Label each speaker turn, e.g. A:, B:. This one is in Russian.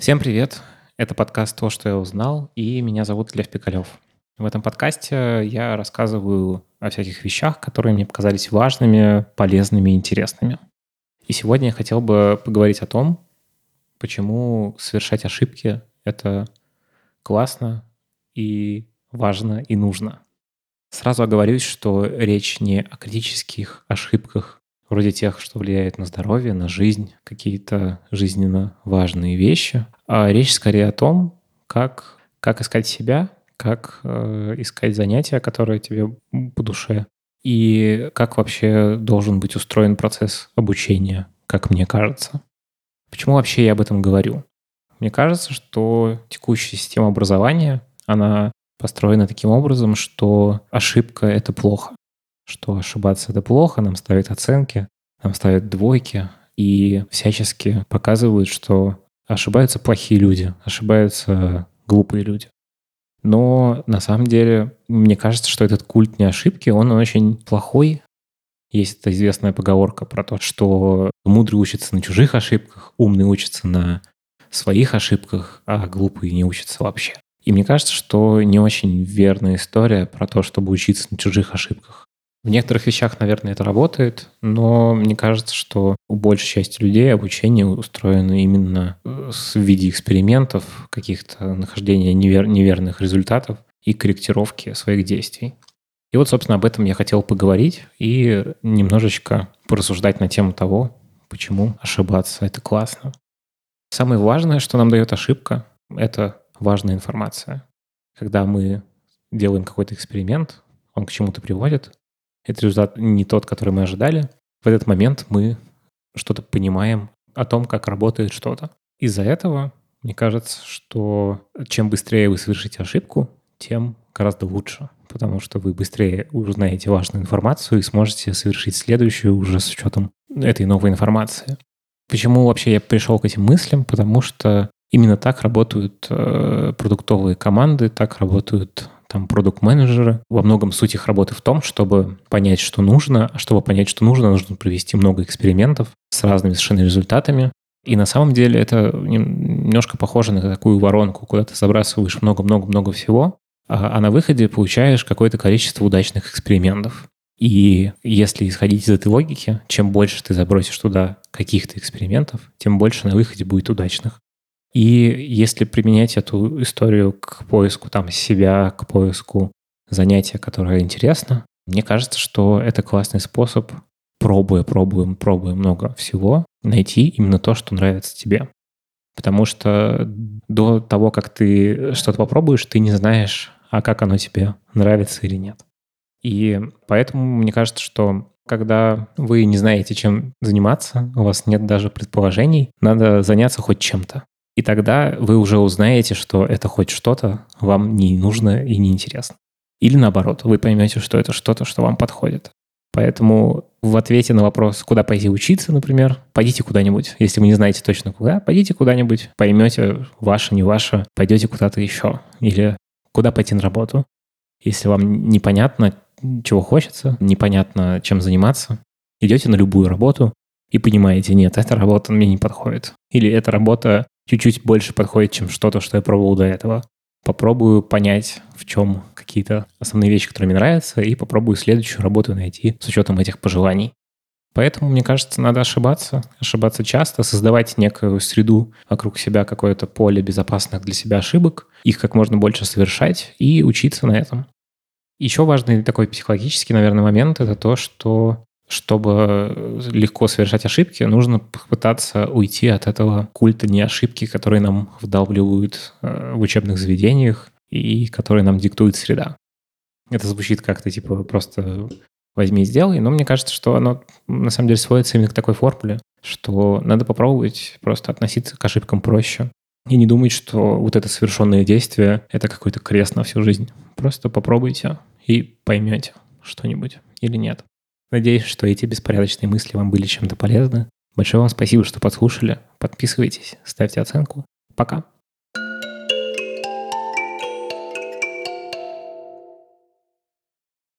A: Всем привет! Это подкаст «То, что я узнал», и меня зовут Лев Пикалев. В этом подкасте я рассказываю о всяких вещах, которые мне показались важными, полезными интересными. И сегодня я хотел бы поговорить о том, почему совершать ошибки — это классно и важно и нужно. Сразу оговорюсь, что речь не о критических ошибках вроде тех, что влияет на здоровье, на жизнь, какие-то жизненно важные вещи. А речь скорее о том, как, как искать себя, как э, искать занятия, которые тебе по душе, и как вообще должен быть устроен процесс обучения, как мне кажется. Почему вообще я об этом говорю? Мне кажется, что текущая система образования, она построена таким образом, что ошибка — это плохо что ошибаться это плохо, нам ставят оценки, нам ставят двойки и всячески показывают, что ошибаются плохие люди, ошибаются глупые люди. Но на самом деле, мне кажется, что этот культ не ошибки, он очень плохой. Есть эта известная поговорка про то, что мудрый учится на чужих ошибках, умный учится на своих ошибках, а глупый не учится вообще. И мне кажется, что не очень верная история про то, чтобы учиться на чужих ошибках. В некоторых вещах, наверное, это работает, но мне кажется, что у большей части людей обучение устроено именно э, в виде экспериментов, каких-то нахождения невер- неверных результатов и корректировки своих действий. И вот, собственно, об этом я хотел поговорить и немножечко порассуждать на тему того, почему ошибаться — это классно. Самое важное, что нам дает ошибка, это важная информация. Когда мы делаем какой-то эксперимент, он к чему-то приводит, это результат не тот, который мы ожидали. В этот момент мы что-то понимаем о том, как работает что-то. Из-за этого, мне кажется, что чем быстрее вы совершите ошибку, тем гораздо лучше, потому что вы быстрее узнаете важную информацию и сможете совершить следующую уже с учетом этой новой информации. Почему вообще я пришел к этим мыслям? Потому что именно так работают э, продуктовые команды, так работают там продукт-менеджеры. Во многом суть их работы в том, чтобы понять, что нужно, а чтобы понять, что нужно, нужно провести много экспериментов с разными совершенно результатами. И на самом деле это немножко похоже на такую воронку, куда ты забрасываешь много-много-много всего, а, а на выходе получаешь какое-то количество удачных экспериментов. И если исходить из этой логики, чем больше ты забросишь туда каких-то экспериментов, тем больше на выходе будет удачных. И если применять эту историю к поиску там себя, к поиску занятия, которое интересно, мне кажется, что это классный способ, пробуя, пробуем, пробуя много всего, найти именно то, что нравится тебе. Потому что до того, как ты что-то попробуешь, ты не знаешь, а как оно тебе нравится или нет. И поэтому мне кажется, что когда вы не знаете, чем заниматься, у вас нет даже предположений, надо заняться хоть чем-то. И тогда вы уже узнаете, что это хоть что-то вам не нужно и не интересно. Или наоборот, вы поймете, что это что-то, что вам подходит. Поэтому в ответе на вопрос, куда пойти учиться, например, пойдите куда-нибудь. Если вы не знаете точно куда, пойдите куда-нибудь, поймете, ваше, не ваше, пойдете куда-то еще. Или куда пойти на работу. Если вам непонятно, чего хочется, непонятно, чем заниматься, идете на любую работу и понимаете, нет, эта работа мне не подходит. Или эта работа чуть-чуть больше подходит, чем что-то, что я пробовал до этого. Попробую понять, в чем какие-то основные вещи, которые мне нравятся, и попробую следующую работу найти с учетом этих пожеланий. Поэтому, мне кажется, надо ошибаться, ошибаться часто, создавать некую среду вокруг себя, какое-то поле безопасных для себя ошибок, их как можно больше совершать и учиться на этом. Еще важный такой психологический, наверное, момент — это то, что чтобы легко совершать ошибки, нужно попытаться уйти от этого культа не ошибки, которые нам вдалбливают э, в учебных заведениях и которые нам диктует среда. Это звучит как-то типа просто возьми и сделай, но мне кажется, что оно на самом деле сводится именно к такой формуле, что надо попробовать просто относиться к ошибкам проще и не думать, что вот это совершенное действие — это какой-то крест на всю жизнь. Просто попробуйте и поймете что-нибудь или нет. Надеюсь, что эти беспорядочные мысли вам были чем-то полезны. Большое вам спасибо, что подслушали. Подписывайтесь, ставьте оценку. Пока.